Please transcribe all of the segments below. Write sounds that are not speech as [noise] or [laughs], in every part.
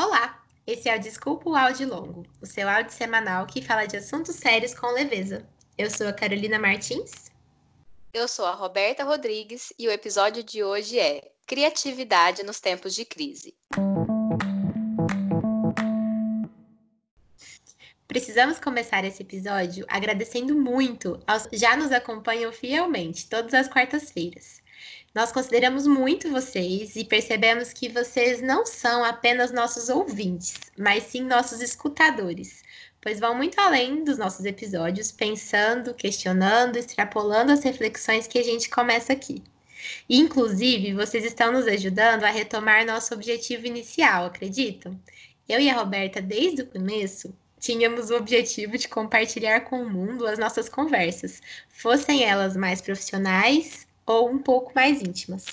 Olá, esse é o Desculpa o Áudio Longo, o seu áudio semanal que fala de assuntos sérios com leveza. Eu sou a Carolina Martins. Eu sou a Roberta Rodrigues e o episódio de hoje é Criatividade nos Tempos de Crise. Precisamos começar esse episódio agradecendo muito aos que já nos acompanham fielmente todas as quartas-feiras. Nós consideramos muito vocês e percebemos que vocês não são apenas nossos ouvintes, mas sim nossos escutadores, pois vão muito além dos nossos episódios, pensando, questionando, extrapolando as reflexões que a gente começa aqui. E, inclusive, vocês estão nos ajudando a retomar nosso objetivo inicial, acreditam? Eu e a Roberta, desde o começo, tínhamos o objetivo de compartilhar com o mundo as nossas conversas, fossem elas mais profissionais ou um pouco mais íntimas.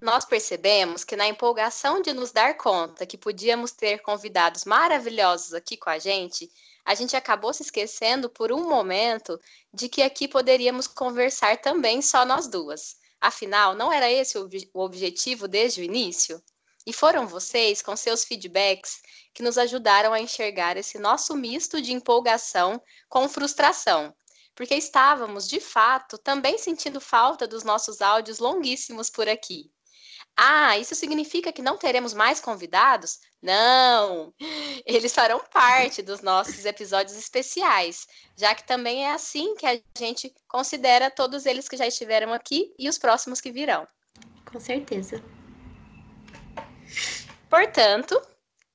Nós percebemos que na empolgação de nos dar conta que podíamos ter convidados maravilhosos aqui com a gente, a gente acabou se esquecendo por um momento de que aqui poderíamos conversar também só nós duas. Afinal, não era esse o objetivo desde o início? E foram vocês, com seus feedbacks, que nos ajudaram a enxergar esse nosso misto de empolgação com frustração, porque estávamos, de fato, também sentindo falta dos nossos áudios longuíssimos por aqui. Ah, isso significa que não teremos mais convidados? Não! Eles farão parte dos nossos episódios especiais, já que também é assim que a gente considera todos eles que já estiveram aqui e os próximos que virão. Com certeza. Portanto,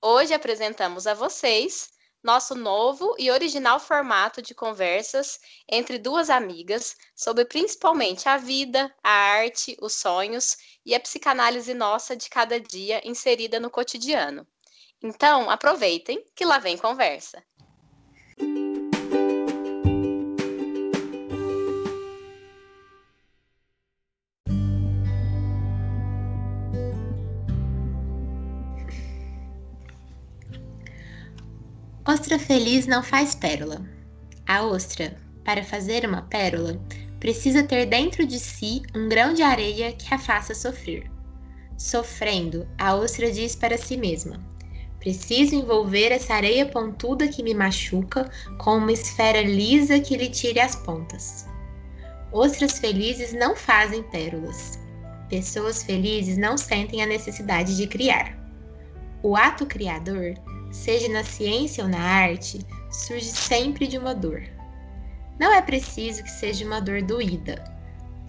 hoje apresentamos a vocês nosso novo e original formato de conversas entre duas amigas sobre principalmente a vida, a arte, os sonhos e a psicanálise nossa de cada dia inserida no cotidiano. Então, aproveitem que lá vem conversa. Ostra feliz não faz pérola. A ostra, para fazer uma pérola, precisa ter dentro de si um grão de areia que a faça sofrer. Sofrendo, a ostra diz para si mesma: Preciso envolver essa areia pontuda que me machuca com uma esfera lisa que lhe tire as pontas. Ostras felizes não fazem pérolas. Pessoas felizes não sentem a necessidade de criar. O ato criador seja na ciência ou na arte, surge sempre de uma dor. Não é preciso que seja uma dor doída.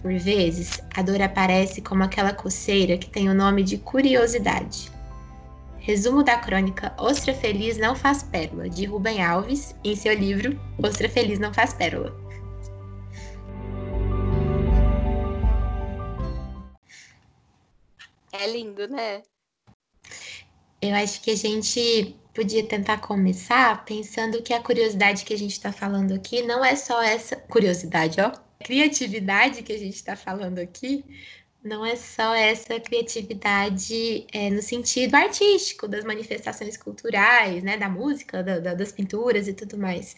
Por vezes, a dor aparece como aquela coceira que tem o nome de curiosidade. Resumo da crônica Ostra Feliz Não Faz Pérola, de Rubem Alves, em seu livro Ostra Feliz Não Faz Pérola. É lindo, né? Eu acho que a gente podia tentar começar pensando que a curiosidade que a gente está falando aqui não é só essa curiosidade, ó. criatividade que a gente está falando aqui não é só essa criatividade é, no sentido artístico das manifestações culturais, né, da música, da, da, das pinturas e tudo mais.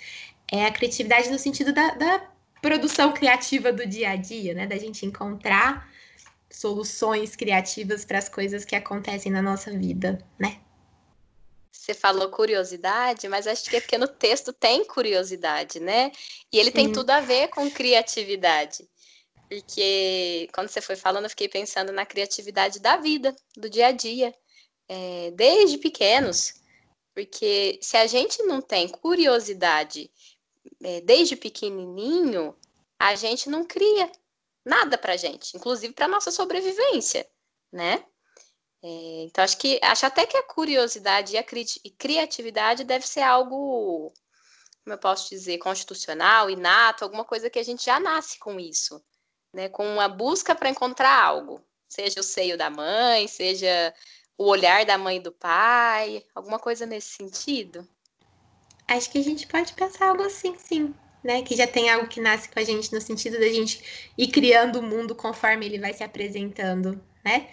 É a criatividade no sentido da, da produção criativa do dia a dia, né, da gente encontrar soluções criativas para as coisas que acontecem na nossa vida, né? Você falou curiosidade, mas acho que é porque no texto tem curiosidade, né? E ele Sim. tem tudo a ver com criatividade. Porque quando você foi falando, eu fiquei pensando na criatividade da vida, do dia a dia, é, desde pequenos. Porque se a gente não tem curiosidade é, desde pequenininho, a gente não cria nada para gente, inclusive para nossa sobrevivência, né? É, então, acho que acho até que a curiosidade e a cri criatividade deve ser algo, como eu posso dizer, constitucional, inato, alguma coisa que a gente já nasce com isso, né? Com uma busca para encontrar algo, seja o seio da mãe, seja o olhar da mãe e do pai, alguma coisa nesse sentido. Acho que a gente pode pensar algo assim, sim. Né, que já tem algo que nasce com a gente no sentido da gente ir criando o mundo conforme ele vai se apresentando, né?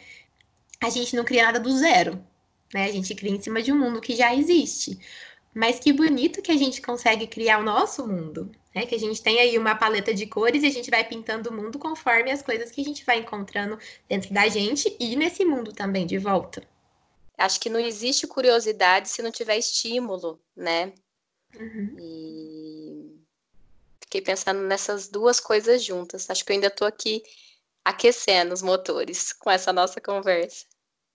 A gente não cria nada do zero, né? A gente cria em cima de um mundo que já existe. Mas que bonito que a gente consegue criar o nosso mundo, né? Que a gente tem aí uma paleta de cores e a gente vai pintando o mundo conforme as coisas que a gente vai encontrando dentro da gente e nesse mundo também de volta. Acho que não existe curiosidade se não tiver estímulo, né? Uhum. E fiquei pensando nessas duas coisas juntas. Acho que eu ainda estou aqui aquecendo os motores com essa nossa conversa.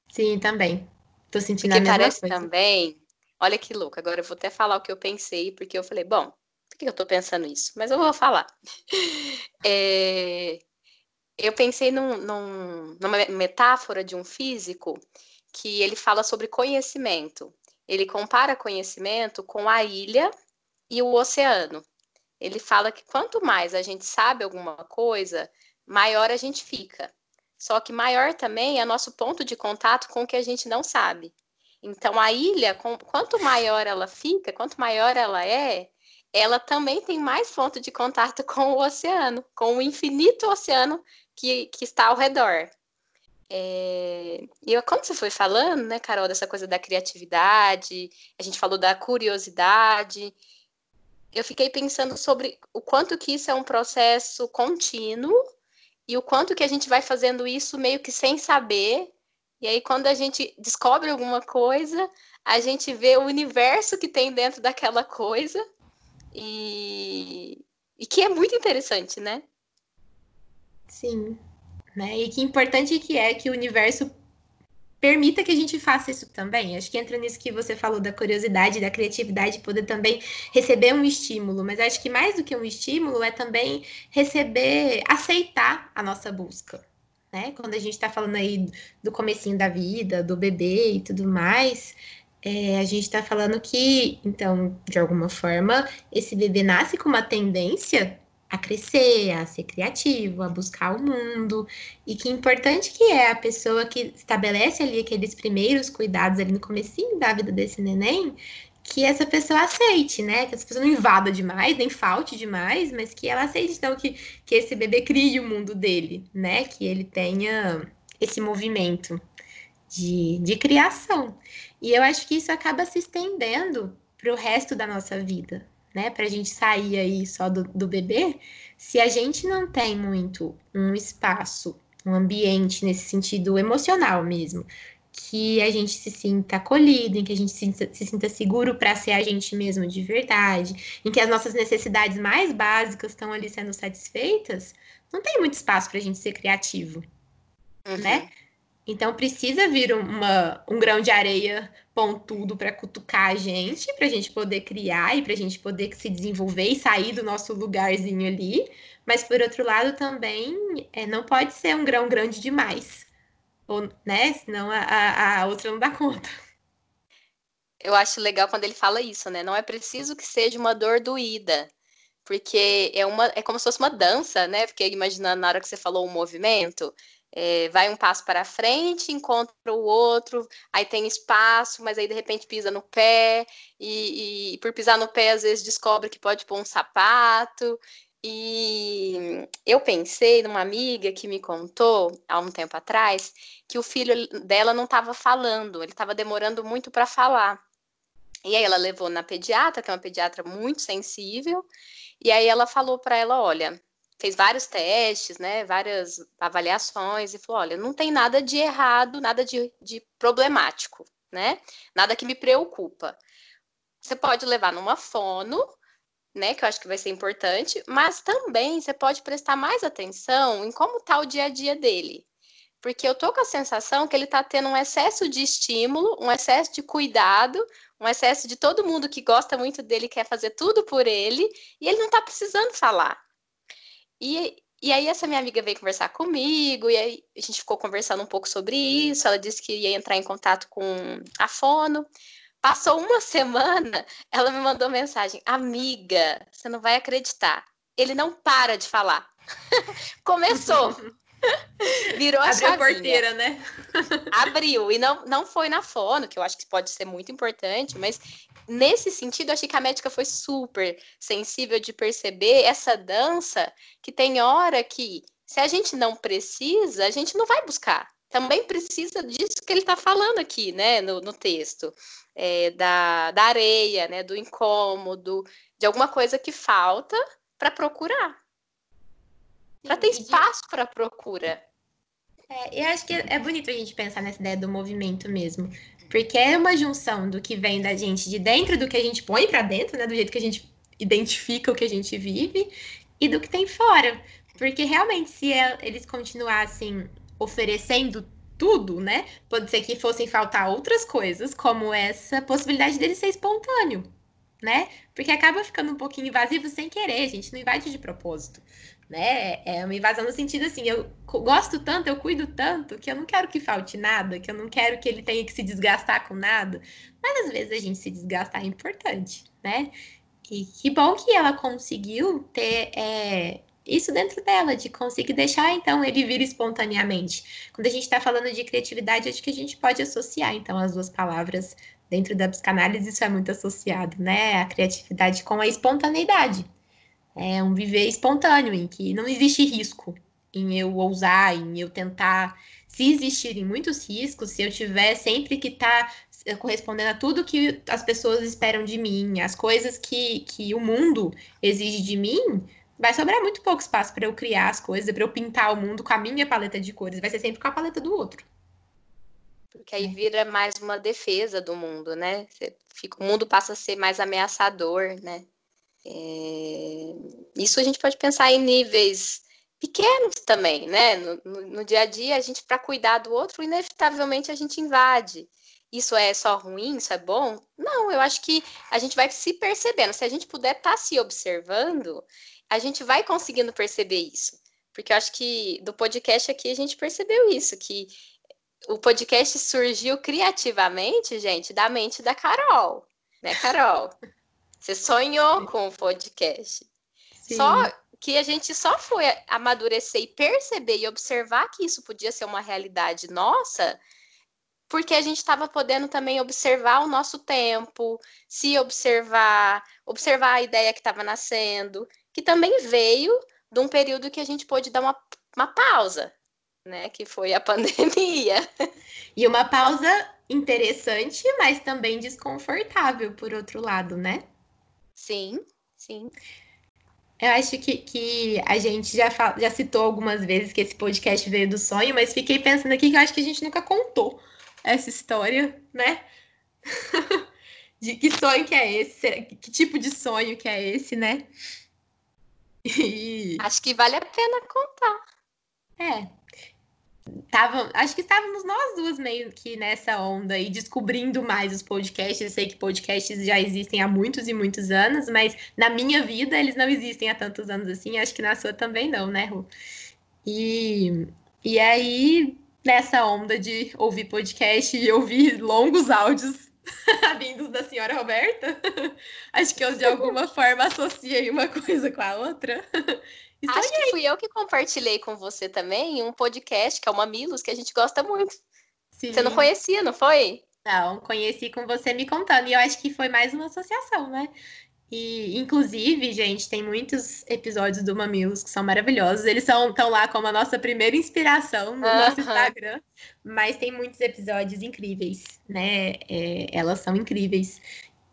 Sim, também. Tô sentindo porque a mesma parece coisa. também. Olha que louco. Agora eu vou até falar o que eu pensei, porque eu falei, bom, por que eu tô pensando isso? Mas eu vou falar. [laughs] É, eu pensei num, num, numa metáfora de um físico que ele fala sobre conhecimento. Ele compara conhecimento com a ilha e o oceano. Ele fala que quanto mais a gente sabe alguma coisa, maior a gente fica. Só que maior também é nosso ponto de contato com o que a gente não sabe. Então, a ilha, quanto maior ela fica, quanto maior ela é, ela também tem mais ponto de contato [laughs] com o oceano, com o infinito oceano que, que está ao redor. É... E eu, quando você foi falando, né, Carol, dessa coisa da criatividade, a gente falou da curiosidade, eu fiquei pensando sobre o quanto que isso é um processo contínuo e o quanto que a gente vai fazendo isso meio que sem saber. E aí, quando a gente descobre alguma coisa, a gente vê o universo que tem dentro daquela coisa e, e que é muito interessante, né? Sim. Né? E que importante que é que o universo permita que a gente faça isso também. Acho que entra nisso que você falou da curiosidade, da criatividade, poder também receber um estímulo. Mas acho que mais do que um estímulo é também receber, aceitar a nossa busca. Né? Quando a gente está falando aí do comecinho da vida, do bebê e tudo mais, é, a gente está falando que, então, de alguma forma, esse bebê nasce com uma tendência a crescer, a ser criativo, a buscar o mundo. E que importante que é a pessoa que estabelece ali aqueles primeiros cuidados ali no comecinho da vida desse neném, que essa pessoa aceite, né? Que essa pessoa não invada demais, nem falte demais, mas que ela aceite, então, que, que esse bebê crie o mundo dele, né? Que ele tenha esse movimento de, de criação. E eu acho que isso acaba se estendendo para o resto da nossa vida, né, para a gente sair aí só do, do bebê, se a gente não tem muito um espaço, um ambiente nesse sentido emocional mesmo, que a gente se sinta acolhido, em que a gente se sinta, se sinta seguro para ser a gente mesmo de verdade, em que as nossas necessidades mais básicas estão ali sendo satisfeitas, não tem muito espaço para a gente ser criativo, uhum. né? Então precisa vir uma, um grão de areia pontudo para cutucar a gente, para a gente poder criar e para a gente poder se desenvolver e sair do nosso lugarzinho ali. Mas por outro lado também é, não pode ser um grão grande demais, ou, né? Senão a, a outra não dá conta. Eu acho legal quando ele fala isso, né? Não é preciso que seja uma dor doída, porque é uma é como se fosse uma dança, né? Porque imaginando na hora que você falou o movimento, é, vai um passo para frente, encontra o outro, aí tem espaço, mas aí de repente pisa no pé, e, e por pisar no pé, às vezes descobre que pode pôr um sapato. E eu pensei numa amiga que me contou há um tempo atrás que o filho dela não estava falando, ele estava demorando muito para falar. E aí ela levou na pediatra, que é uma pediatra muito sensível, e aí ela falou para ela, olha, fez vários testes, né, várias avaliações e falou, olha, não tem nada de errado, nada de, de problemático, né, nada que me preocupa. Você pode levar numa fono, né, que eu acho que vai ser importante, mas também você pode prestar mais atenção em como está o dia a dia dele. Porque eu tô com a sensação que ele está tendo um excesso de estímulo, um excesso de cuidado, um excesso de todo mundo que gosta muito dele, quer fazer tudo por ele, e ele não está precisando falar. E, e aí essa minha amiga veio conversar comigo, e aí a gente ficou conversando um pouco sobre isso, ela disse que ia entrar em contato com a Fono. Passou uma [laughs] semana, ela me mandou mensagem: Amiga, você não vai acreditar. Ele não para de falar. [laughs] Começou. [laughs] Virou a Abriu a porteira, né? Abriu. E não, não foi na fono, que eu acho que pode ser muito importante, mas nesse sentido, achei que a médica foi super sensível de perceber essa dança que tem hora que, se a gente não precisa, a gente não vai buscar. Também precisa disso que ele está falando aqui, né, no, no texto, é, da, da areia, né, do incômodo, de alguma coisa que falta para procurar. Para ter espaço para procura. É, eu acho que é bonito a gente pensar nessa ideia do movimento mesmo. Porque é uma junção do que vem da gente de dentro, do que a gente põe para dentro, né? Do jeito que a gente identifica o que a gente vive, e do que tem fora. Porque realmente, se é, eles continuassem oferecendo tudo, né? Pode ser que fossem faltar outras coisas, como essa possibilidade dele ser espontâneo, né? Porque acaba ficando um pouquinho invasivo sem querer, gente não invade de propósito, né? É uma invasão no sentido assim, eu gosto tanto, eu cuido tanto, que eu não quero que falte nada, que eu não quero que ele tenha que se desgastar com nada. Mas às vezes a gente se desgastar é importante, né? E que bom que ela conseguiu ter é, isso dentro dela, de conseguir deixar então ele vir espontaneamente. Quando a gente está falando de criatividade, acho que a gente pode associar então as duas palavras dentro da psicanálise, isso é muito associado, né? A criatividade com a espontaneidade. É um viver espontâneo, em que não existe risco em eu ousar, em eu tentar. Se existirem muitos riscos, se eu tiver sempre que estar tá correspondendo a tudo que as pessoas esperam de mim, as coisas que, que o mundo exige de mim, vai sobrar muito pouco espaço para eu criar as coisas, para eu pintar o mundo com a minha paleta de cores. Vai ser sempre com a paleta do outro. Porque aí vira mais uma defesa do mundo, né? Fica, o mundo passa a ser mais ameaçador, né? É... Isso a gente pode pensar em níveis pequenos também, né? No, no, dia a dia, a gente, para cuidar do outro, inevitavelmente a gente invade. Isso é só ruim? Isso é bom? Não, eu acho que a gente vai se percebendo. Se a gente puder estar tá se observando, a gente vai conseguindo perceber isso. Porque eu acho que do podcast aqui a gente percebeu isso, que o podcast surgiu criativamente, gente, da mente da Carol. Né, Carol? [laughs] Você sonhou com o podcast. Sim. Só que a gente só foi amadurecer e perceber e observar que isso podia ser uma realidade nossa, porque a gente estava podendo também observar o nosso tempo, se observar, observar a ideia que estava nascendo, que também veio de um período que a gente pôde dar uma, uma pausa, né? Que foi a [laughs] pandemia. E uma pausa interessante, mas também desconfortável, por outro lado, né? Sim, sim. Eu acho que, que a gente já, já citou algumas vezes que esse podcast veio do sonho, mas fiquei pensando aqui que eu acho que a gente nunca contou essa história, né? [laughs] de que sonho que é esse? Que tipo de sonho que é esse, né? [laughs] E... Acho que vale a pena contar. É. Tava, acho que estávamos nós duas meio que nessa onda e descobrindo mais os podcasts. Eu sei que podcasts já existem há muitos e muitos anos, mas na minha vida eles não existem há tantos anos assim. Acho que na sua também não, né, Ru? E, e aí, nessa onda de ouvir podcast e ouvir longos áudios [laughs] vindos da senhora Roberta. [laughs] Acho que eu de alguma forma associei uma coisa com a outra. Acho que fui eu que compartilhei com você também um podcast que é o Mamilos, que a gente gosta muito. Sim. Você não conhecia, não foi? Não, conheci com você me contando. E eu acho que foi mais uma associação, né? E, inclusive, gente, tem muitos episódios do Mamilos que são maravilhosos. Eles estão lá como a nossa primeira inspiração no nosso Instagram. Mas tem muitos episódios incríveis, né? É, elas são incríveis.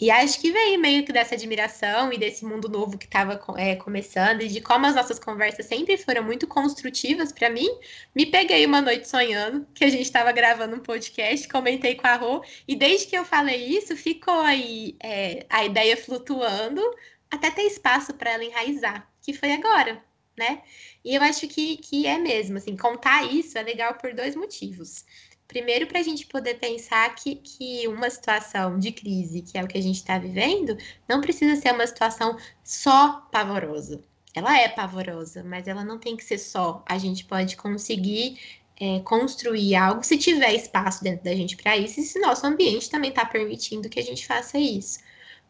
E acho que veio meio que dessa admiração e desse mundo novo que estava é, começando, e de como as nossas conversas sempre foram muito construtivas para mim. Me peguei uma noite sonhando que a gente estava gravando um podcast, comentei com a Rô, e desde que eu falei isso, ficou aí é, a ideia flutuando até ter espaço para ela enraizar, que foi agora, né? E eu acho que, que é mesmo, assim, contar isso é legal por dois motivos. Primeiro, para a gente poder pensar que, que uma situação de crise, que é o que a gente está vivendo, não precisa ser uma situação só pavorosa. Ela é pavorosa, mas ela não tem que ser só. A gente pode conseguir é, construir algo se tiver espaço dentro da gente para isso e se nosso ambiente também está permitindo que a gente faça isso.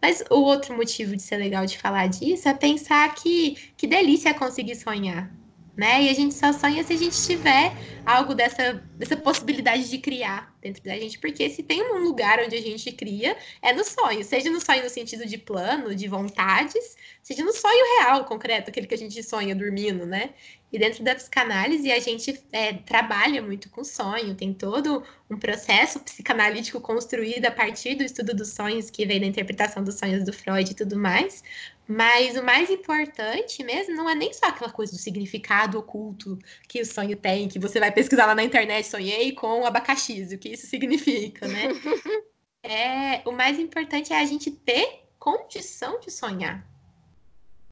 Mas o outro motivo de ser legal de falar disso é pensar que que delícia é conseguir sonhar, né? E a gente só sonha se a gente tiver algo dessa, dessa possibilidade de criar dentro da gente, porque se tem um lugar onde a gente cria, é no sonho, seja no sonho no sentido de plano, de vontades, seja no sonho real, concreto, aquele que a gente sonha dormindo, né? E dentro da psicanálise, a gente é, trabalha muito com sonho, tem todo um processo psicanalítico construído a partir do estudo dos sonhos, que vem da interpretação dos sonhos do Freud e tudo mais, Mas o mais importante mesmo não é nem só aquela coisa do significado oculto que o sonho tem, que você vai pesquisar lá na internet, sonhei com abacaxi, o que isso significa, né? [laughs] é, o mais importante é a gente ter condição de sonhar,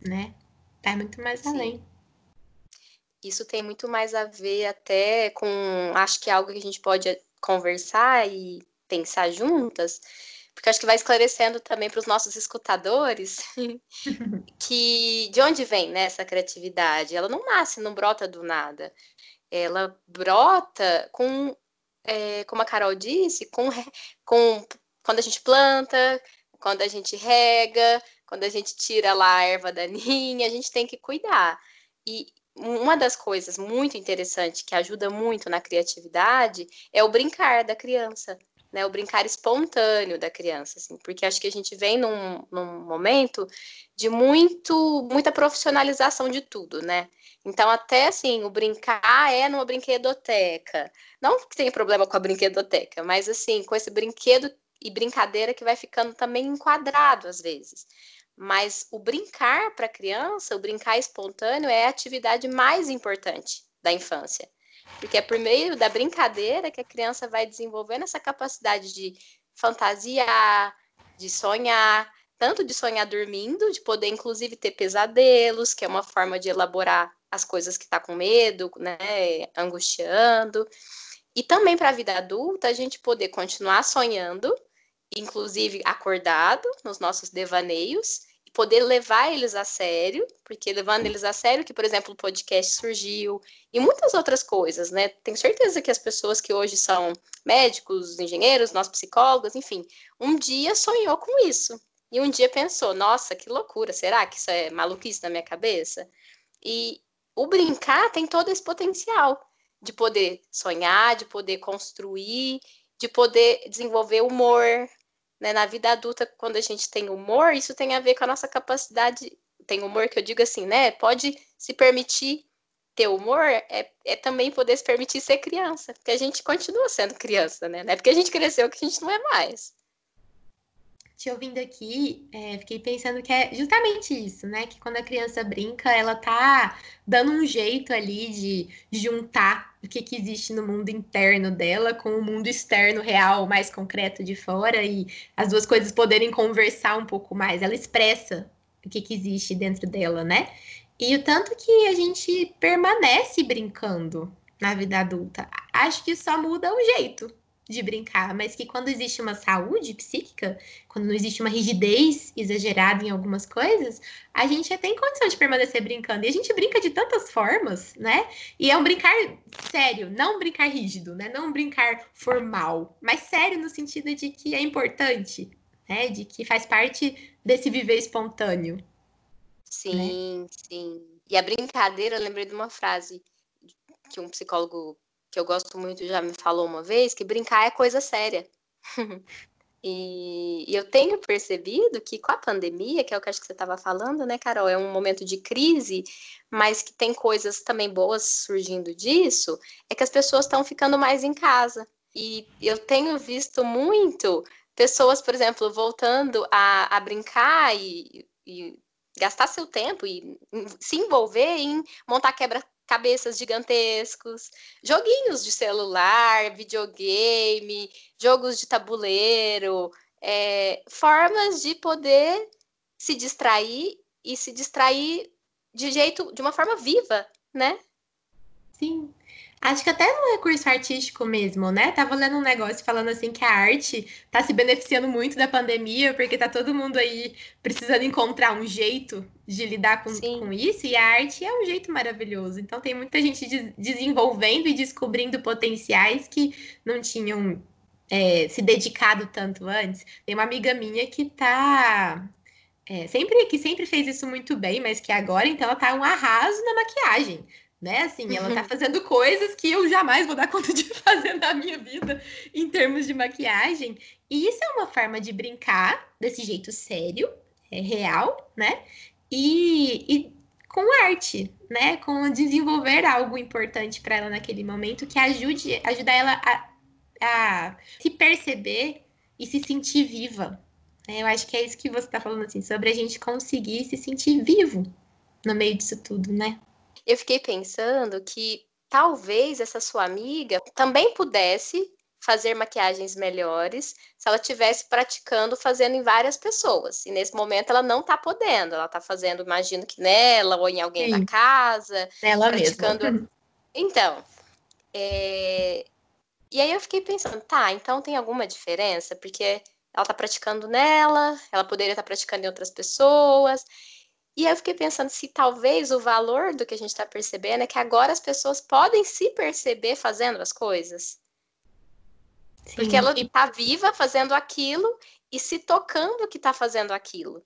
né? Tá muito mais Sim. além. Isso tem muito mais a ver até com, acho que é algo que a gente pode conversar e pensar juntas, porque acho que vai esclarecendo também para os nossos escutadores [laughs] que de onde vem né, essa criatividade? Ela não nasce, não brota do nada. Ela brota com, é, como a Carol disse, com, com quando a gente planta, quando a gente rega, quando a gente tira lá a erva daninha, a gente tem que cuidar. E uma das coisas muito interessantes que ajuda muito na criatividade é o brincar da criança né, o brincar espontâneo da criança, assim, porque acho que a gente vem num, num momento de muito, muita profissionalização de tudo, né? Então, até assim, o brincar é numa brinquedoteca. Não que tenha problema com a brinquedoteca, mas assim, com esse brinquedo e brincadeira que vai ficando também enquadrado às vezes. Mas o brincar para a criança, o brincar espontâneo, é a atividade mais importante da infância. Porque é por meio da brincadeira que a criança vai desenvolvendo essa capacidade de fantasiar, de sonhar, tanto de sonhar dormindo, de poder inclusive ter pesadelos, que é uma forma de elaborar as coisas que está com medo, né, angustiando. E também para a vida adulta, a gente poder continuar sonhando, inclusive acordado nos nossos devaneios, poder levar eles a sério, porque levando eles a sério, que, por exemplo, o podcast surgiu, e muitas outras coisas, né? Tenho certeza que as pessoas que hoje são médicos, engenheiros, nós psicólogos, enfim, um dia sonhou com isso. E um dia pensou, nossa, que loucura, será que isso é maluquice na minha cabeça? E o brincar tem todo esse potencial de poder sonhar, de poder construir, de poder desenvolver humor, né? Na vida adulta, quando a gente tem humor, isso tem a ver com a nossa capacidade. Tem humor que eu digo assim, né? Pode se permitir ter humor, é, é também poder se permitir ser criança, porque a gente continua sendo criança, né? Não é porque a gente cresceu que a gente não é mais te ouvindo aqui, é, fiquei pensando que é justamente isso, né? Que quando a criança brinca, ela tá dando um jeito ali de juntar o que, que existe no mundo interno dela com o mundo externo real, mais concreto de fora, e as duas coisas poderem conversar um pouco mais. Ela expressa o que, que existe dentro dela, né? E o tanto que a gente permanece brincando na vida adulta. Acho que só muda o jeito de brincar, mas que quando existe uma saúde psíquica, quando não existe uma rigidez exagerada em algumas coisas, a gente tem condição de permanecer brincando. E a gente brinca de tantas formas, né? E é um brincar sério, não um brincar rígido, né? Não um brincar formal, mas sério no sentido de que é importante, né? De que faz parte desse viver espontâneo. Sim, né? sim. E a brincadeira, eu lembrei de uma frase que um psicólogo que eu gosto muito, já me falou uma vez, que brincar é coisa séria. [laughs] e, e, eu tenho percebido que com a pandemia, que é o que acho que você estava falando, né, Carol, é um momento de crise, mas que tem coisas também boas surgindo disso, é que as pessoas estão ficando mais em casa. E eu tenho visto muito pessoas, por exemplo, voltando a, a brincar e, e gastar seu tempo e se envolver em montar quebra cabeças gigantescos, joguinhos de celular, videogame, jogos de tabuleiro, é, formas de poder se distrair e se distrair de jeito, de uma forma viva, né? Sim. Acho que até no recurso artístico mesmo, né? Tava lendo um negócio falando assim que a arte tá se beneficiando muito da pandemia, porque tá todo mundo aí precisando encontrar um jeito de lidar com, com isso, e a arte é um jeito maravilhoso. Então tem muita gente de, desenvolvendo e descobrindo potenciais que não tinham é, se dedicado tanto antes. Tem uma amiga minha que tá. É, sempre que sempre fez isso muito bem, mas que agora então ela tá um arraso na maquiagem né? Assim, ela tá fazendo coisas que eu jamais vou dar [laughs] conta de fazer na minha vida em termos de maquiagem. E isso é uma forma de brincar desse jeito sério, é real, né? E, e com arte, né? Com desenvolver algo importante para ela naquele momento que ajude, ajuda ela a, a se perceber e se sentir viva, Eu acho que é isso que você está falando, assim, sobre a gente conseguir se sentir vivo no meio disso tudo, né? Eu fiquei pensando que talvez essa sua amiga também pudesse fazer maquiagens melhores se ela tivesse praticando fazendo em várias pessoas. E nesse momento ela não está podendo, ela está fazendo, imagino que nela ou em alguém Sim. da casa, ela praticando. Mesma. Então, é... e aí eu fiquei pensando, tá, então tem alguma diferença? Porque ela está praticando nela, ela poderia estar tá praticando em outras pessoas. E aí eu fiquei pensando se talvez o valor do que a gente está percebendo é que agora as pessoas podem se perceber fazendo as coisas. Sim. Porque ela está viva fazendo aquilo e se tocando que está fazendo aquilo.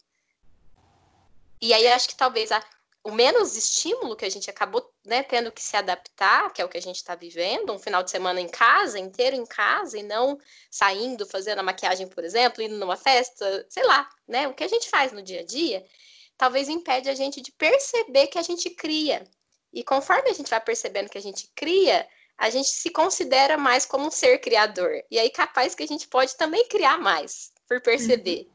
E aí acho que talvez a, o menos estímulo que a gente acabou né, tendo que se adaptar, que é o que a gente está vivendo, um final de semana em casa, inteiro em casa, e não saindo, fazendo a maquiagem, por exemplo, indo numa festa, sei lá, né? O que a gente faz no dia a dia, talvez impede a gente de perceber que a gente cria. E conforme a gente vai percebendo que a gente cria, a gente se considera mais como um ser criador. E aí, capaz que a gente pode também criar mais, por perceber.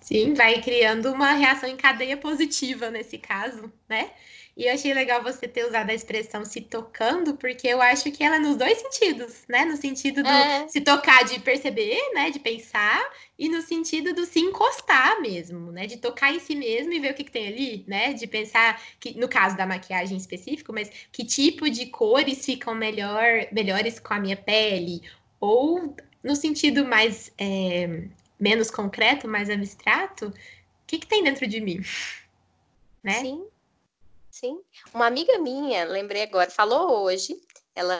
Sim, vai criando uma reação em cadeia positiva nesse caso, né? E eu achei legal você ter usado a expressão se tocando, porque eu acho que ela é nos dois sentidos, né? No sentido do é. se tocar de perceber, né? De pensar, e no sentido do se encostar mesmo, né? De tocar em si mesmo e ver o que, que tem ali, né? De pensar que, no caso da maquiagem específico, mas que tipo de cores ficam melhor, melhores com a minha pele, ou no sentido mais é, menos concreto, mais abstrato, o que, que tem dentro de mim? [laughs] Né? Sim. Sim. Uma amiga minha, lembrei agora, falou hoje, ela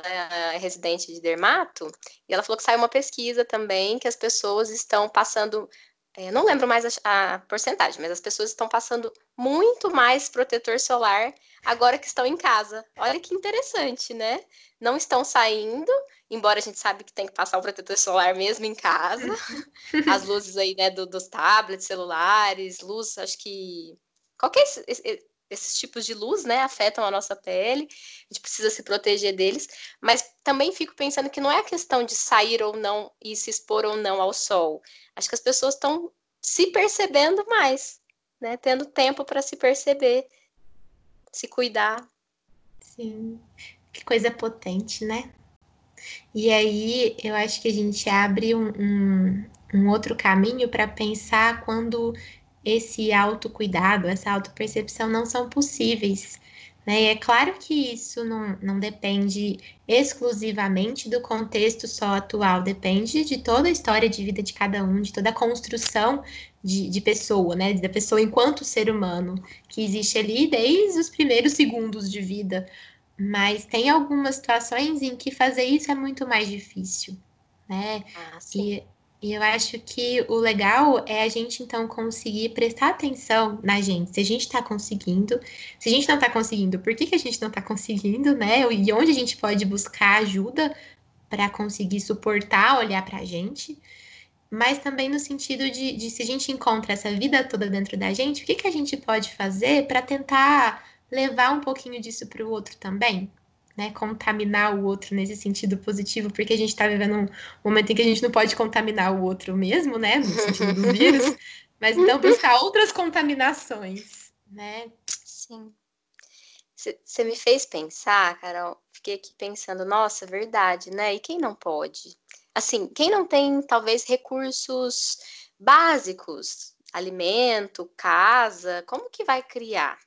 é residente de dermato, e ela falou que saiu uma pesquisa também que as pessoas estão passando, é, não lembro mais a, a, porcentagem, mas as pessoas estão passando muito mais protetor solar agora que estão em casa. Olha que interessante, né? Não estão saindo, embora a gente sabe que tem que passar o protetor solar mesmo em casa. [laughs] As luzes aí, né, do, dos tablets, celulares, luz, acho que qualquer esses tipos de luz, né, afetam a nossa pele, a gente precisa se proteger deles, mas também fico pensando que não é a questão de sair ou não e se expor ou não ao sol. Acho que as pessoas estão se percebendo mais, né, tendo tempo para se perceber, se cuidar. Sim, que coisa potente, né? E aí eu acho que a gente abre um, um, um outro caminho para pensar quando esse autocuidado, essa autopercepção não são possíveis. Né? E é claro que isso não, não depende exclusivamente do contexto só atual, depende de toda a história de vida de cada um, de toda a construção de, de pessoa, né? Da pessoa enquanto ser humano, que existe ali desde os primeiros segundos de vida. Mas tem algumas situações em que fazer isso é muito mais difícil, né? Ah, e e eu acho que o legal é a gente então conseguir prestar atenção na gente, se a gente está conseguindo, se a gente não está conseguindo, por que, que a gente não está conseguindo, né? E onde a gente pode buscar ajuda para conseguir suportar, olhar para a gente, mas também no sentido de, de, se a gente encontra essa vida toda dentro da gente, o que, que a gente pode fazer para tentar levar um pouquinho disso para o outro também? Né, contaminar o outro nesse sentido positivo, porque a gente está vivendo um momento em que a gente não pode contaminar o outro mesmo, né, no sentido do vírus, [laughs] mas então buscar outras contaminações, né? Sim. Você me fez pensar, Carol, fiquei aqui pensando, nossa, verdade, né? E quem não pode? Assim, quem não tem, talvez, recursos básicos, alimento, casa, como que vai criar?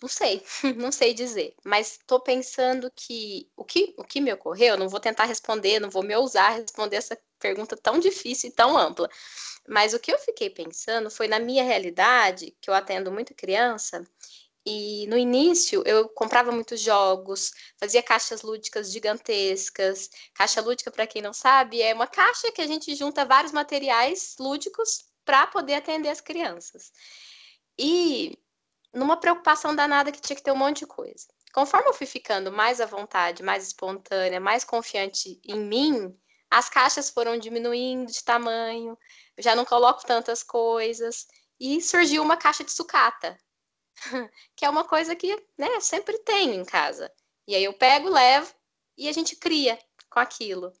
Não sei, [laughs] não sei dizer, mas estou pensando que o, que o que me ocorreu, não vou tentar responder, não vou me ousar responder essa pergunta tão difícil e tão ampla, mas o que eu fiquei pensando foi na minha realidade, que eu atendo muita criança, e no início eu comprava muitos jogos, fazia caixas lúdicas gigantescas. Caixa lúdica, para quem não sabe, é uma caixa que a gente junta vários materiais lúdicos para poder atender as crianças. E numa preocupação danada que tinha que ter um monte de coisa. Conforme eu fui ficando mais à vontade, mais espontânea, mais confiante em mim, as caixas foram diminuindo de tamanho, eu já não coloco tantas coisas, e surgiu uma caixa de sucata, [laughs] que é uma coisa que né, sempre tenho em casa. E aí eu pego, levo e a gente cria com aquilo.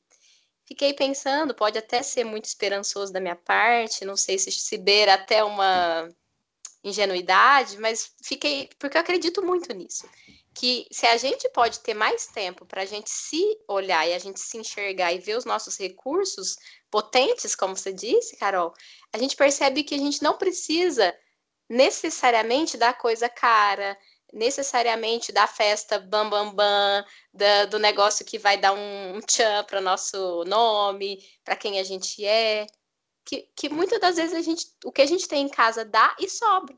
fiquei pensando, pode até ser muito esperançoso da minha parte, não sei se se beira até uma ingenuidade, mas fiquei, porque eu acredito muito nisso. Que se a gente pode ter mais tempo para a gente se olhar e a gente se enxergar e ver os nossos recursos potentes, como você disse, Carol, a gente percebe que a gente não precisa necessariamente da coisa cara, necessariamente da festa bam bam bam, da, do negócio que vai dar um, um tchan para nosso nome, para quem a gente é. Que, que muitas das vezes a gente, o que a gente tem em casa dá e sobra.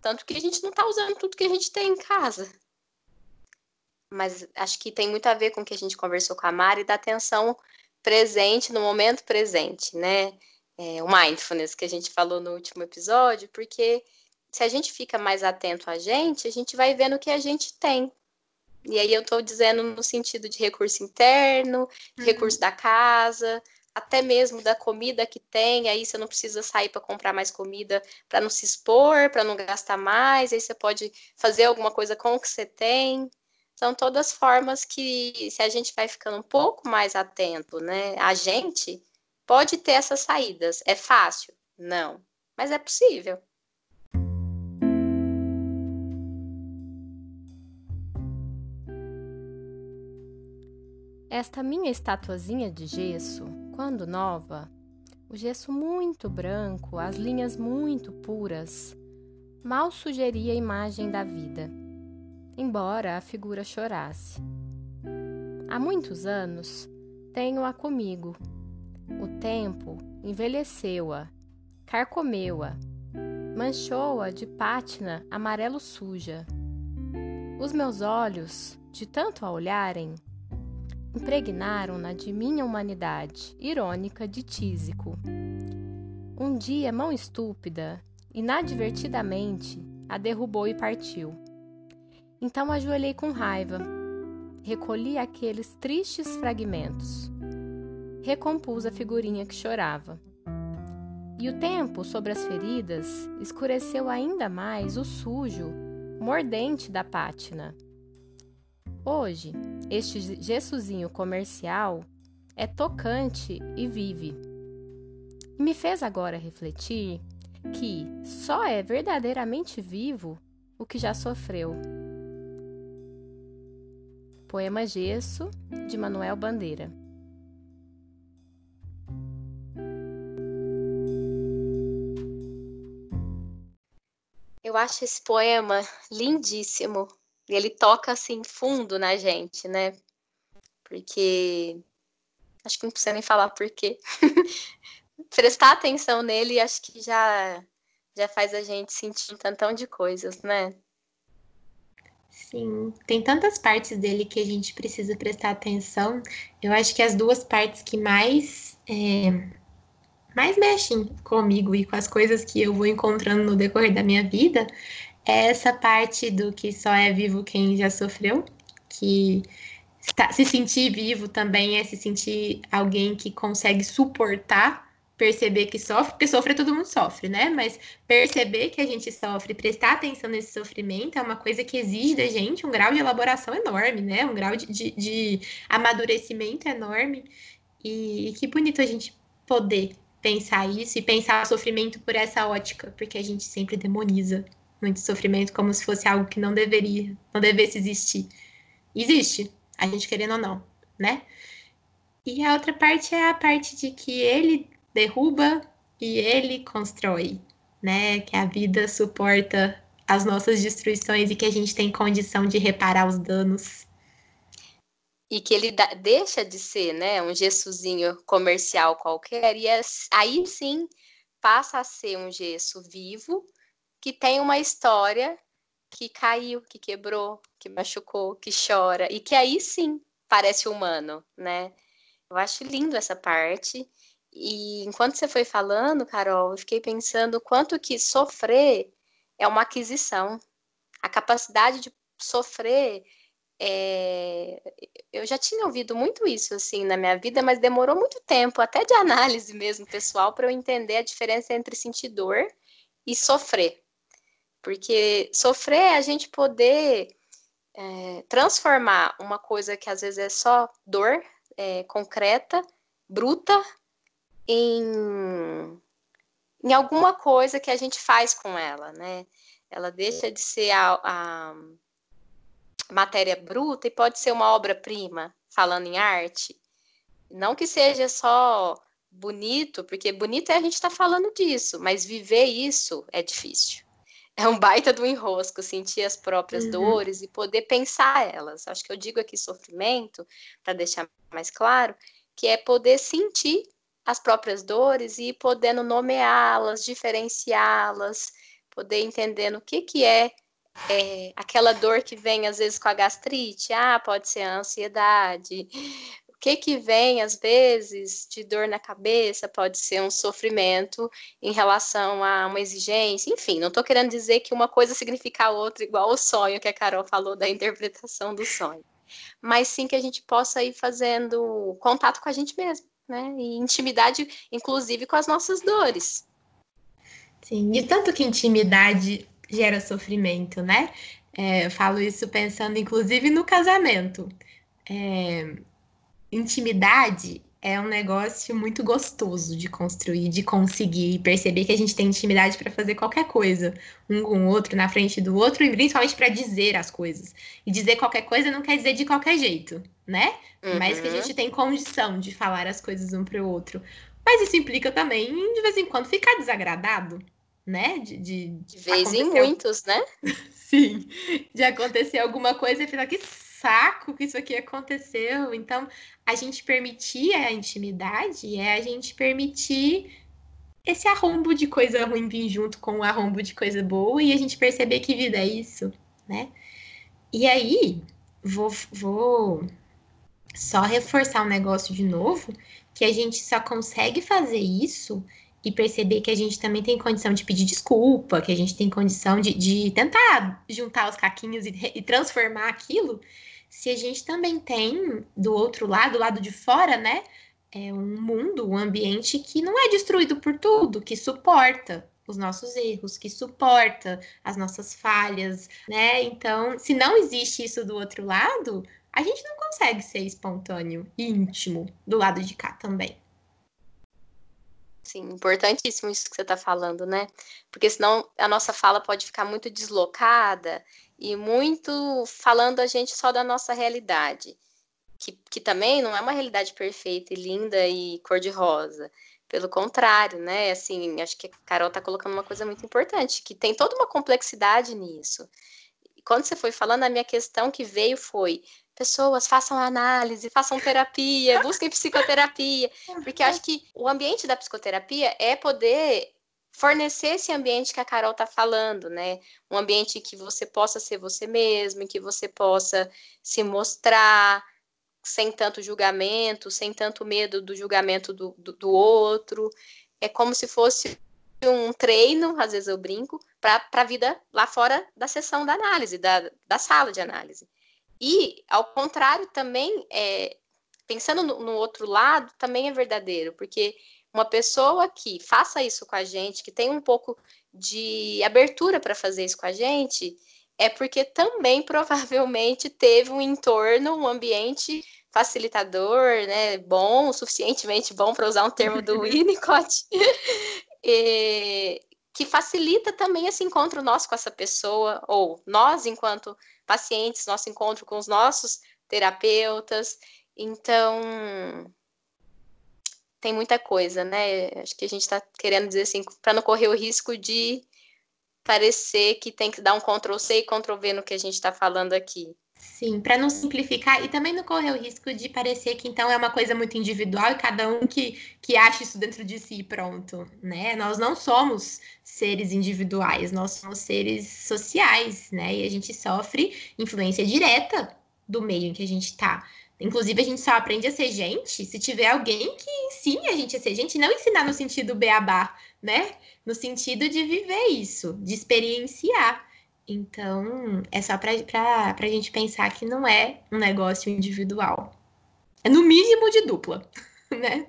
Tanto que a gente não está usando tudo que a gente tem em casa. Mas acho que tem muito a ver com o que a gente conversou com a Mari, da atenção presente, no momento presente, né? É, o mindfulness que a gente falou no último episódio, porque se a gente fica mais atento a gente, a gente vai vendo o que a gente tem. E aí eu estou dizendo no sentido de recurso interno, uhum. recurso da casa, até mesmo da comida que tem, aí você não precisa sair para comprar mais comida para não se expor, para não gastar mais, aí você pode fazer alguma coisa com o que você tem. São todas formas que, se a gente vai ficando um pouco mais atento, né, a gente pode ter essas saídas. É fácil? Não, mas é possível. Esta minha estatuazinha de gesso, quando nova, o gesso muito branco, as linhas muito puras, mal sugeria a imagem da vida, embora a figura chorasse. Há muitos anos tenho-a comigo. O tempo envelheceu-a, carcomeu-a, manchou-a de pátina amarelo suja. Os meus olhos, de tanto a olharem, impregnaram-na de minha humanidade, irônica de Tísico. Um dia, mão estúpida, inadvertidamente, a derrubou e partiu. Então ajoelhei com raiva, recolhi aqueles tristes fragmentos, recompus a figurinha que chorava. E o tempo sobre as feridas escureceu ainda mais o sujo, mordente da pátina. Hoje, este gessozinho comercial é tocante e vive. E me fez agora refletir que só é verdadeiramente vivo o que já sofreu. Poema Gesso, de Manuel Bandeira. Eu acho esse poema lindíssimo. E ele toca assim fundo na gente, né? Porque acho que não precisa nem falar por quê. [laughs] Prestar atenção nele acho que já já faz a gente sentir um tantão de coisas, né? Sim, tem tantas partes dele que a gente precisa prestar atenção. Eu acho que as duas partes que mais é, mais mexem comigo e com as coisas que eu vou encontrando no decorrer da minha vida é essa parte do que só é vivo quem já sofreu, que está, se sentir vivo também é se sentir alguém que consegue suportar, perceber que sofre, porque sofrer todo mundo sofre, né? Mas perceber que a gente sofre, prestar atenção nesse sofrimento é uma coisa que exige da gente um grau de elaboração enorme, né? Um grau de, de, de amadurecimento enorme. E, e que bonito a gente poder pensar isso e pensar o sofrimento por essa ótica, porque a gente sempre demoniza muito sofrimento como se fosse algo que não deveria, não devesse existir. Existe, a gente querendo ou não, né? E a outra parte é a parte de que ele derruba e ele constrói, né? Que a vida suporta as nossas destruições e que a gente tem condição de reparar os danos. E que ele deixa de ser, né, um gessozinho comercial qualquer, e é, aí sim passa a ser um gesso vivo, que tem uma história que caiu, que quebrou, que machucou, que chora e que aí sim parece humano, né? Eu acho lindo essa parte. E enquanto você foi falando, Carol, eu fiquei pensando quanto que sofrer é uma aquisição. A capacidade de sofrer é... eu já tinha ouvido muito isso assim na minha vida, mas demorou muito tempo, até de análise mesmo pessoal, para eu entender a diferença entre sentir dor e sofrer. Porque sofrer é a gente poder é, transformar uma coisa que às vezes é só dor é, concreta bruta em, em alguma coisa que a gente faz com ela, né? Ela deixa de ser a, a matéria bruta e pode ser uma obra-prima, falando em arte. Não que seja só bonito, porque bonito é a gente estar tá falando disso, mas viver isso é difícil. É um baita do enrosco, sentir as próprias uhum. dores e poder pensar elas. Acho que eu digo aqui sofrimento, para deixar mais claro, que é poder sentir as próprias dores e podendo nomeá-las, diferenciá-las, poder entender o que, que é, é, aquela dor que vem às vezes com a gastrite, ah, pode ser a ansiedade, que que vem às vezes de dor na cabeça, pode ser um sofrimento em relação a uma exigência, enfim, não estou querendo dizer que uma coisa significa a outra, igual o sonho que a Carol falou da interpretação do sonho, mas sim que a gente possa ir fazendo contato com a gente mesmo, né, e intimidade, inclusive com as nossas dores. Sim, e tanto que intimidade gera sofrimento, né? É, eu falo isso pensando, inclusive, no casamento. É, intimidade é um negócio muito gostoso de construir, de conseguir perceber que a gente tem intimidade para fazer qualquer coisa, um com o outro, na frente do outro, e principalmente para dizer as coisas. E dizer qualquer coisa não quer dizer de qualquer jeito, né? Uhum. Mas que a gente tem condição de falar as coisas um para o outro. Mas isso implica também, de vez em quando, ficar desagradado, né? De, de, de vez em muitos, né? [laughs] Sim, de acontecer alguma coisa e ficar que saco que isso aqui aconteceu. Então, a gente permitir a intimidade é a gente permitir esse arrombo de coisa ruim vir junto com o arrombo de coisa boa e a gente perceber que vida é isso, né? E aí, vou, vou só reforçar um negócio de novo, que a gente só consegue fazer isso e perceber que a gente também tem condição de pedir desculpa, que a gente tem condição de, de tentar juntar os caquinhos e, e, transformar aquilo, se a gente também tem do outro lado, do lado de fora, né, é um mundo, um ambiente que não é destruído por tudo, que suporta os nossos erros, que suporta as nossas falhas, né? Então, se não existe isso do outro lado, a gente não consegue ser espontâneo e íntimo do lado de cá também. Sim, importantíssimo isso que você está falando, né? Porque senão a nossa fala pode ficar muito deslocada e muito falando a gente só da nossa realidade, que, que também não é uma realidade perfeita e linda e cor-de-rosa. Pelo contrário, né? Assim, acho que a Carol está colocando uma coisa muito importante, que tem toda uma complexidade nisso. E quando você foi falando, a minha questão que veio foi: pessoas façam análise, façam terapia, [laughs] busquem psicoterapia, porque acho que o ambiente da psicoterapia é poder fornecer esse ambiente que a Carol está falando, né? Um ambiente que você possa ser você mesmo, que você possa se mostrar sem tanto julgamento, sem tanto medo do julgamento do, do, do outro. É como se fosse um treino, às vezes eu brinco, para a vida lá fora da sessão da análise, da, da sala de análise. E, ao contrário, também, é, pensando no, no outro lado, também é verdadeiro, porque uma pessoa que faça isso com a gente, que tem um pouco de abertura para fazer isso com a gente, é porque também [laughs] provavelmente teve um entorno, um ambiente facilitador, né, bom, suficientemente bom para usar um termo do [laughs] Winnicott, [laughs] e, que facilita também esse encontro nosso com essa pessoa, ou nós, enquanto pacientes, nosso encontro com os nossos terapeutas. Então, tem muita coisa, né? Acho que a gente está querendo dizer assim, para não correr o risco de parecer que tem que dar um Ctrl C e Ctrl V no que a gente está falando aqui. Sim, para não simplificar e também não correr o risco de parecer que então é uma coisa muito individual e cada um que, que acha isso dentro de si pronto, né? Nós não somos seres individuais, nós somos seres sociais, né? E a gente sofre influência direta do meio em que a gente está. Inclusive, a gente só aprende a ser gente se tiver alguém que ensine a gente a ser gente, não ensinar no sentido beabá, né? No sentido de viver isso, de experienciar. Então, é só para a gente pensar que não é um negócio individual. É no mínimo de dupla, [laughs] né?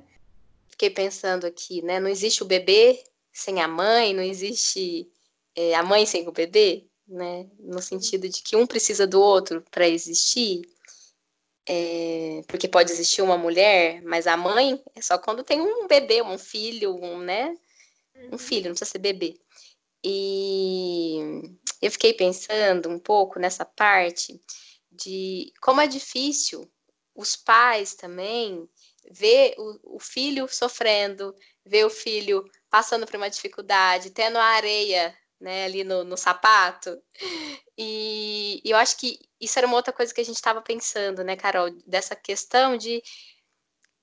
Fiquei pensando aqui, né? Não existe o bebê sem a mãe, não existe é, a mãe sem o bebê, né? No sentido de que um precisa do outro para existir. É, porque pode existir uma mulher, mas a mãe é só quando tem um bebê, um filho, um, né? Um uhum. filho, não precisa ser bebê. E eu fiquei pensando um pouco nessa parte de como é difícil os pais também ver o, o filho sofrendo, ver o filho passando por uma dificuldade, tendo a areia né, ali no, no sapato. E, e, eu acho que isso era uma outra coisa que a gente estava pensando, né, Carol, dessa questão de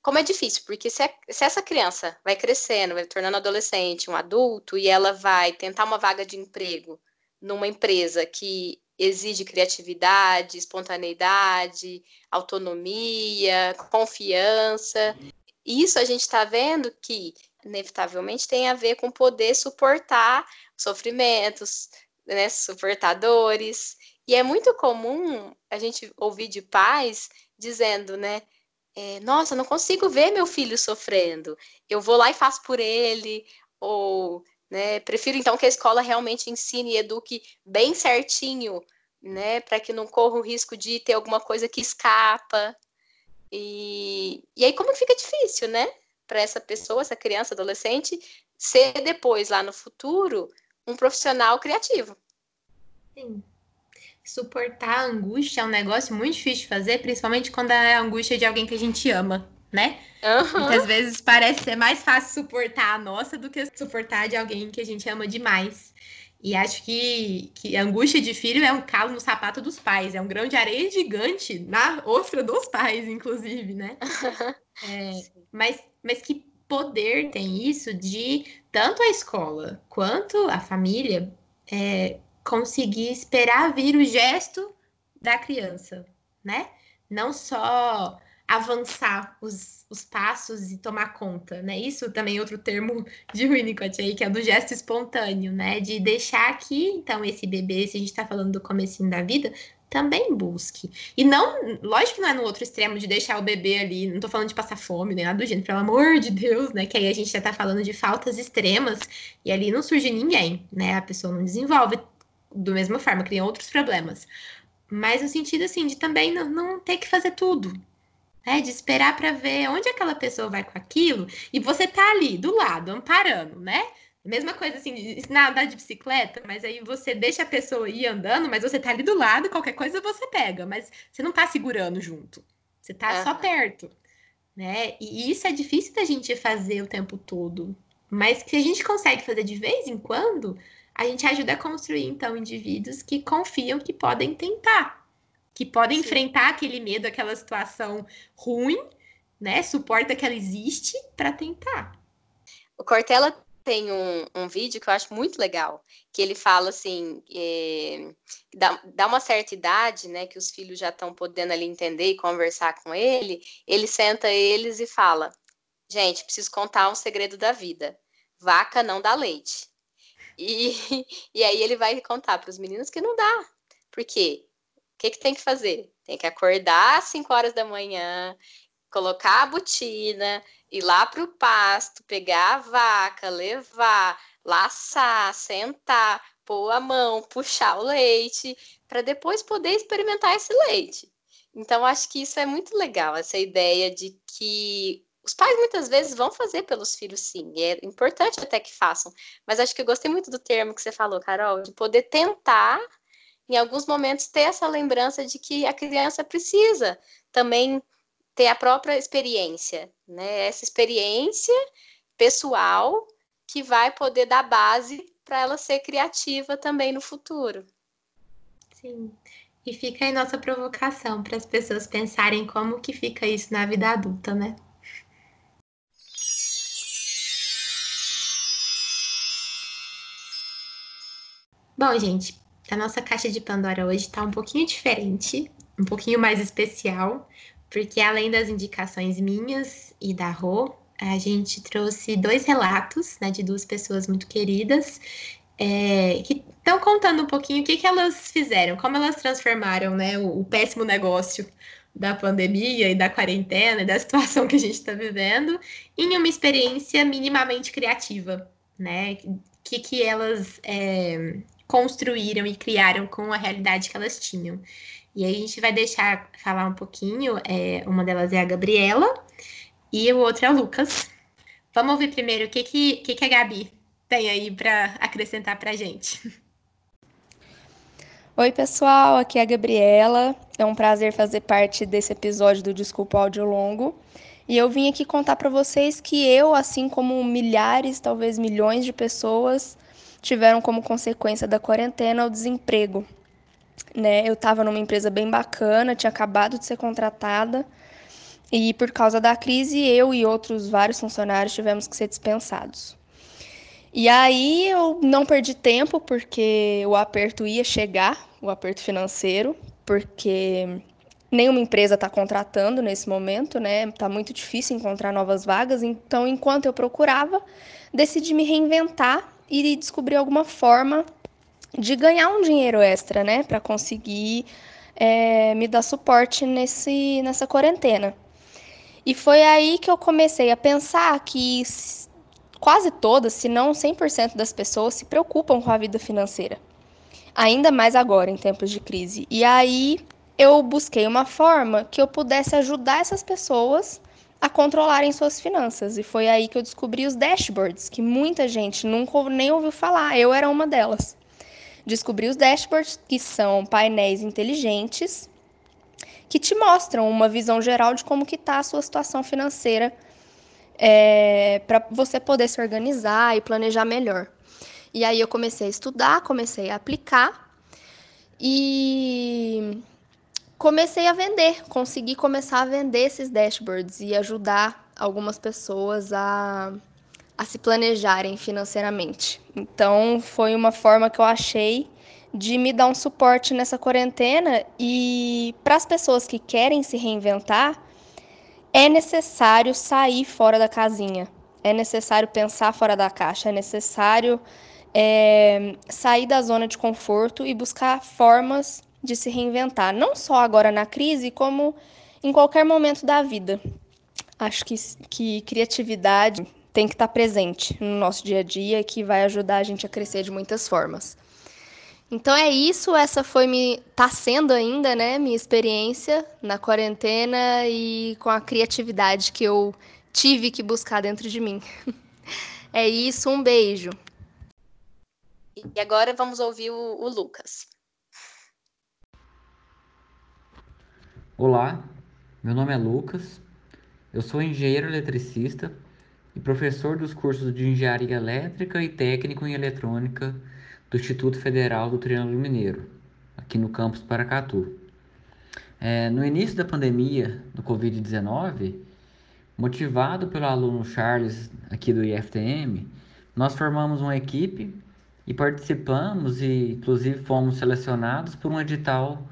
como é difícil, porque se, é, se, essa criança vai crescendo, vai tornando adolescente, um adulto, e ela vai tentar uma vaga de emprego numa empresa que exige criatividade, espontaneidade, autonomia, confiança. Isso a gente está vendo que, inevitavelmente, tem a ver com poder suportar sofrimentos, né, suportar dores. E é muito comum a gente ouvir de pais dizendo, né? É, Nossa, não consigo ver meu filho sofrendo. Eu vou lá e faço por ele, ou né? Prefiro então que a escola realmente ensine e eduque bem certinho, né? Para que não corra o risco de ter alguma coisa que escapa. E, e aí, como fica difícil, né? Para essa pessoa, essa criança, adolescente, ser depois, lá no futuro, um profissional criativo. Sim. Suportar a angústia é um negócio muito difícil de fazer, principalmente quando é a angústia de alguém que a gente ama né? Uhum. Muitas vezes parece ser mais fácil suportar a nossa do que suportar de alguém que a gente ama demais. E acho que, que a angústia de filho é um calo no sapato dos pais, é um grão de areia gigante na ostra dos pais, inclusive, né? [laughs] É, mas, mas que poder tem isso de tanto a escola quanto a família é, conseguir esperar vir o gesto da criança, né? Não só avançar os, os passos e tomar conta, né? Isso também é outro termo [laughs] de Winnicott aí, que é do gesto espontâneo, né? De deixar que, então, esse bebê, se a gente tá falando do comecinho da vida, também busque. E não, lógico que não é no outro extremo de deixar o bebê ali, não tô falando de passar fome, nem nada do gênero, pelo amor de Deus, né? Que aí a gente já tá falando de faltas extremas e ali não surge ninguém, né? A pessoa não desenvolve do mesma forma, cria outros problemas. Mas no sentido assim de também não, não ter que fazer tudo, né? De esperar para ver onde aquela pessoa vai com aquilo e você tá ali do lado, amparando, né? Mesma coisa assim, ensinar a andar de bicicleta, mas aí você deixa a pessoa ir andando, mas você tá ali do lado, qualquer coisa você pega, mas você não tá segurando junto. Você tá uhum. só perto, né? E isso é difícil da gente fazer o tempo todo. Mas que a gente consegue fazer de vez em quando, a gente ajuda a construir, então, indivíduos que confiam que podem tentar que podem Sim. enfrentar aquele medo, aquela situação ruim, né? Suporta que ela existe para tentar. O Cortella tem um, um, vídeo que eu acho muito legal, que ele fala assim, é, dá, dá, uma certa idade, né, que os filhos já estão podendo ali entender e conversar com ele, ele senta eles e fala, gente, preciso contar um segredo da vida, vaca não dá leite. E, [laughs] e aí ele vai contar para os meninos que não dá, porque o que, que tem que fazer? Tem que acordar às 5 horas da manhã, colocar a botina, ir lá para o pasto, pegar a vaca, levar, laçar, sentar, pôr a mão, puxar o leite, para depois poder experimentar esse leite. Então, acho que isso é muito legal, essa ideia de que os pais muitas vezes vão fazer pelos filhos, sim, e é importante até que façam, mas acho que eu gostei muito do termo que você falou, Carol, de poder tentar em alguns momentos, ter essa lembrança de que a criança precisa também ter a própria experiência, né? Essa experiência pessoal que vai poder dar base para ela ser criativa também no futuro. Sim. E fica aí nossa provocação para as pessoas pensarem como que fica isso na vida adulta, né? Bom, gente, a nossa caixa de Pandora hoje está um pouquinho diferente, um pouquinho mais especial, porque além das indicações minhas e da Rô, a gente trouxe dois relatos né, de duas pessoas muito queridas é, que estão contando um pouquinho o que, que elas fizeram, como elas transformaram né, o, o péssimo negócio da pandemia e da quarentena e da [laughs] situação que a gente está vivendo em uma experiência minimamente criativa, né? Que, que elas é, construíram e criaram com a realidade que elas tinham. E aí a gente vai deixar falar um pouquinho. É, uma delas é a Gabriela e o outro é o Lucas. Vamos ouvir primeiro o que, que, que, que a Gabi tem aí para acrescentar para a gente. Oi, pessoal, aqui é a Gabriela. É um prazer fazer parte desse episódio do Desculpa Áudio Longo. E eu vim aqui contar para vocês que eu, assim como milhares, talvez milhões de pessoas, tiveram como consequência da quarentena o desemprego. Né? Eu estava numa empresa bem bacana, tinha acabado de ser contratada, e por causa da crise, eu e outros vários funcionários tivemos que ser dispensados. E aí eu não perdi tempo porque o aperto ia chegar, o aperto financeiro, porque nenhuma empresa está contratando nesse momento, né? Está muito difícil encontrar novas vagas. Então, enquanto eu procurava, decidi me reinventar e descobrir alguma forma de ganhar um dinheiro extra, né? Para conseguir é, me dar suporte nesse, nessa quarentena. E foi aí que eu comecei a pensar que quase todas, se não 100% das pessoas, se preocupam com a vida financeira. Ainda mais agora, em tempos de crise. E aí eu busquei uma forma que eu pudesse ajudar essas pessoas a controlarem suas finanças. E foi aí que eu descobri os dashboards, que muita gente nunca nem ouviu falar. Eu era uma delas. Descobri os dashboards, que são painéis inteligentes que te mostram uma visão geral de como que está a sua situação financeira é, para você poder se organizar e planejar melhor. E aí eu comecei a estudar, comecei a aplicar e comecei a vender, consegui começar a vender esses dashboards e ajudar algumas pessoas a, a se planejarem financeiramente. Então foi uma forma que eu achei de me dar um suporte nessa quarentena e para as pessoas que querem se reinventar, é necessário sair fora da casinha, é necessário pensar fora da caixa, é necessário é, sair da zona de conforto e buscar formas de se reinventar, não só agora na crise, como em qualquer momento da vida. Acho que, que criatividade tem que estar presente no nosso dia a dia, que vai ajudar a gente a crescer de muitas formas. Então é isso, essa foi me tá sendo ainda, né, minha experiência na quarentena e com a criatividade que eu tive que buscar dentro de mim. [laughs] É isso, um beijo. E agora vamos ouvir o, o Lucas. Olá, meu nome é Lucas. Eu sou engenheiro eletricista e professor dos cursos de Engenharia Elétrica e Técnico em Eletrônica do Instituto Federal do Triângulo Mineiro, aqui no campus Paracatu. É, no início da pandemia do Covid-19, motivado pelo aluno Charles aqui do IFTM, nós formamos uma equipe e participamos e inclusive fomos selecionados por um edital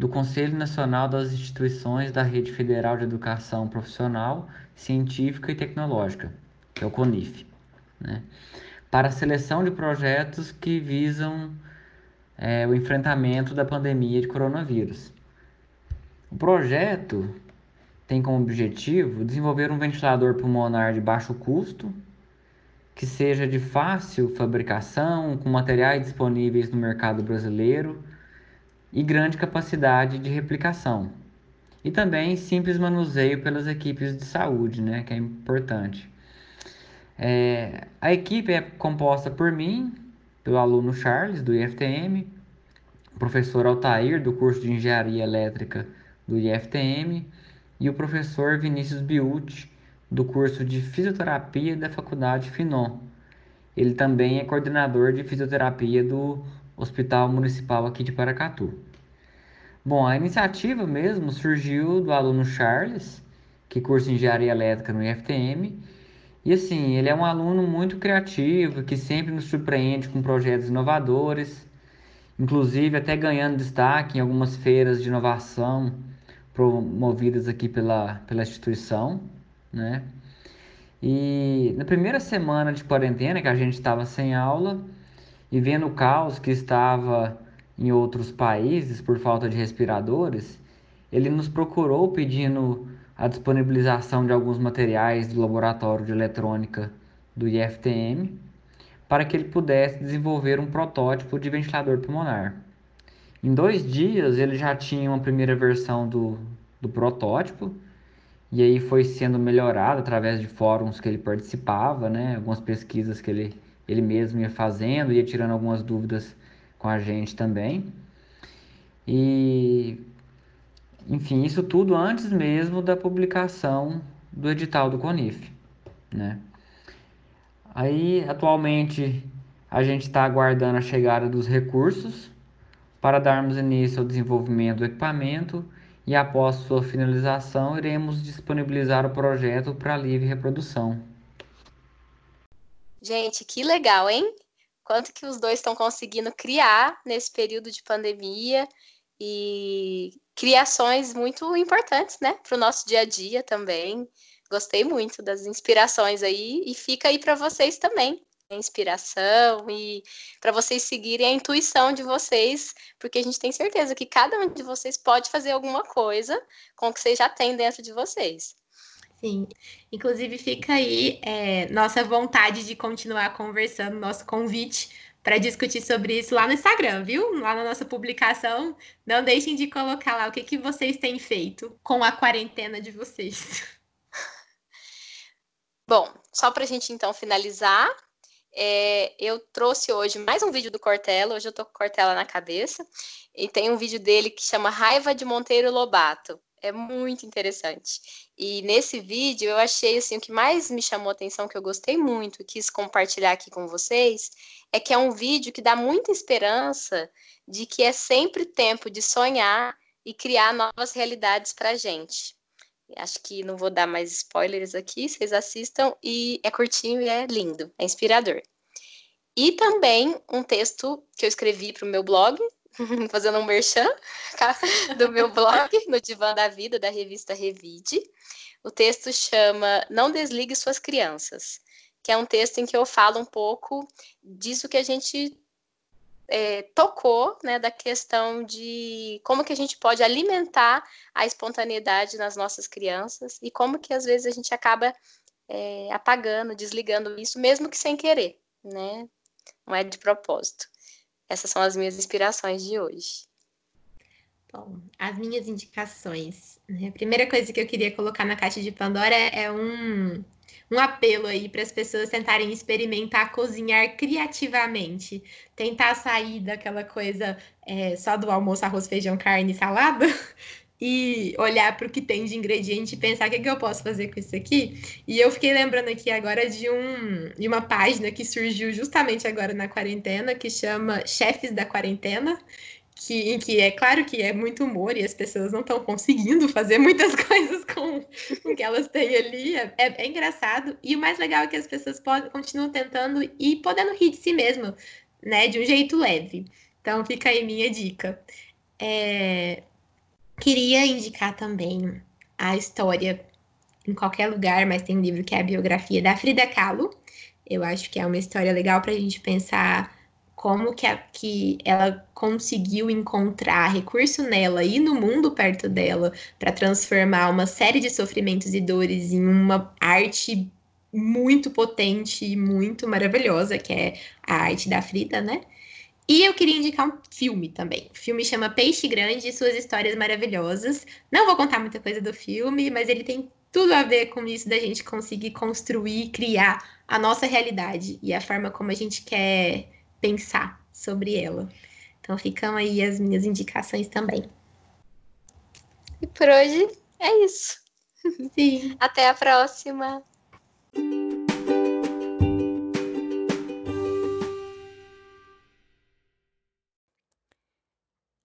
do Conselho Nacional das Instituições da Rede Federal de Educação Profissional, Científica e Tecnológica, que é o CONIF. Né? para a seleção de projetos que visam é, o enfrentamento da pandemia de coronavírus. O projeto tem como objetivo desenvolver um ventilador pulmonar de baixo custo, que seja de fácil fabricação, com materiais disponíveis no mercado brasileiro e grande capacidade de replicação. E também simples manuseio pelas equipes de saúde, né, que é importante. É, a equipe é composta por mim, pelo aluno Charles, do IFTM, o professor Altair, do curso de Engenharia Elétrica do IFTM, e o professor Vinícius Biuti, do curso de Fisioterapia da Faculdade Finon. Ele também é coordenador de fisioterapia do Hospital Municipal aqui de Paracatu. Bom, a iniciativa mesmo surgiu do aluno Charles, que cursa Engenharia Elétrica no IFTM, e assim, ele é um aluno muito criativo, que sempre nos surpreende com projetos inovadores, inclusive até ganhando destaque em algumas feiras de inovação promovidas aqui pela, pela instituição, né? E na primeira semana de quarentena, que a gente estava sem aula, e vendo o caos que estava em outros países por falta de respiradores, ele nos procurou pedindo a disponibilização de alguns materiais do laboratório de eletrônica do IFTM para que ele pudesse desenvolver um protótipo de ventilador pulmonar. Em dois dias ele já tinha uma primeira versão do, do protótipo e aí foi sendo melhorado através de fóruns que ele participava, né? Algumas pesquisas que ele, ele mesmo ia fazendo, ia tirando algumas dúvidas com a gente também. E enfim, isso tudo antes mesmo da publicação do edital do CONIF, né? Aí, atualmente, a gente está aguardando a chegada dos recursos para darmos início ao desenvolvimento do equipamento e, após sua finalização, iremos disponibilizar o projeto para livre reprodução. Gente, que legal, hein? Quanto que os dois estão conseguindo criar nesse período de pandemia e criações muito importantes, né, para o nosso dia a dia também. Gostei muito das inspirações aí e fica aí para vocês também a inspiração e para vocês seguirem a intuição de vocês, porque a gente tem certeza que cada um de vocês pode fazer alguma coisa com o que vocês já têm dentro de vocês. Sim, inclusive fica aí é, nossa vontade de continuar conversando, nosso convite para discutir sobre isso lá no Instagram, viu? Lá na nossa publicação. Não deixem de colocar lá o que, que vocês têm feito com a quarentena de vocês. [laughs] Bom, só para a gente então finalizar, é, eu trouxe hoje mais um vídeo do Cortella. Hoje eu tô com Cortella na cabeça. E tem um vídeo dele que chama Raiva de Monteiro Lobato. É muito interessante. E nesse vídeo eu achei assim o que mais me chamou a atenção, que eu gostei muito, quis compartilhar aqui com vocês, é que é um vídeo que dá muita esperança de que é sempre tempo de sonhar e criar novas realidades para a gente. Acho que não vou dar mais spoilers aqui, vocês assistam e é curtinho e é lindo, é inspirador. E também um texto que eu escrevi para o meu blog, [laughs] fazendo um merchan do meu blog, no Divã da Vida, da revista Revide. O texto chama Não Desligue Suas Crianças, que é um texto em que eu falo um pouco disso que a gente é, tocou, né, da questão de como que a gente pode alimentar a espontaneidade nas nossas crianças e como que às vezes a gente acaba é, apagando, desligando isso, mesmo que sem querer, né? Não é de propósito. Essas são as minhas inspirações de hoje. Bom, as minhas indicações. Né? A primeira coisa que eu queria colocar na caixa de Pandora é um, um apelo aí para as pessoas tentarem experimentar cozinhar criativamente. Tentar sair daquela coisa é, só do almoço, arroz, feijão, carne e salada e olhar para o que tem de ingrediente e pensar o que, é que eu posso fazer com isso aqui. E eu fiquei lembrando aqui agora de, um, de uma página que surgiu justamente agora na quarentena, que chama Chefes da Quarentena, que, em que é claro que é muito humor e as pessoas não estão conseguindo fazer [laughs] muitas coisas com o que elas têm ali. É, é, é, engraçado. E o mais legal é que as pessoas podem, continuam tentando e podendo rir de si mesmo, né? De um jeito leve. Então fica aí minha dica. É, Queria indicar também a história em qualquer lugar, mas tem um livro que é a biografia da Frida Kahlo. Eu acho que é uma história legal para a gente pensar como que, a, que ela conseguiu encontrar recurso nela e no mundo perto dela para transformar uma série de sofrimentos e dores em uma arte muito potente e muito maravilhosa, que é a arte da Frida, né? E eu queria indicar um filme também. O filme chama Peixe Grande e Suas Histórias Maravilhosas. Não vou contar muita coisa do filme, mas ele tem tudo a ver com isso da gente conseguir construir, criar a nossa realidade e a forma como a gente quer pensar sobre ela. Então ficam aí as minhas indicações também. E por hoje é isso. Sim. Até a próxima.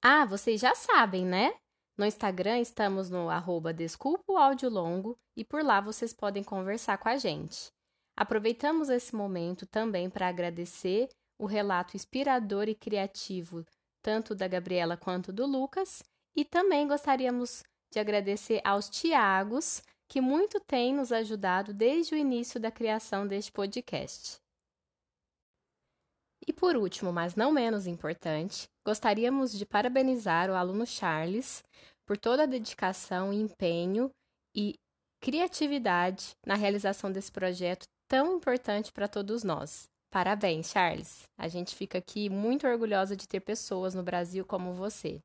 Ah, vocês já sabem, né? No Instagram estamos no arroba Desculpa o Áudio Longo e por lá vocês podem conversar com a gente. Aproveitamos esse momento também para agradecer o relato inspirador e criativo tanto da Gabriela quanto do Lucas e também gostaríamos de agradecer aos Tiagos que muito têm nos ajudado desde o início da criação deste podcast. E por último, mas não menos importante, gostaríamos de parabenizar o aluno Charles por toda a dedicação, empenho e criatividade na realização desse projeto tão importante para todos nós. Parabéns, Charles. A gente fica aqui muito orgulhosa de ter pessoas no Brasil como você.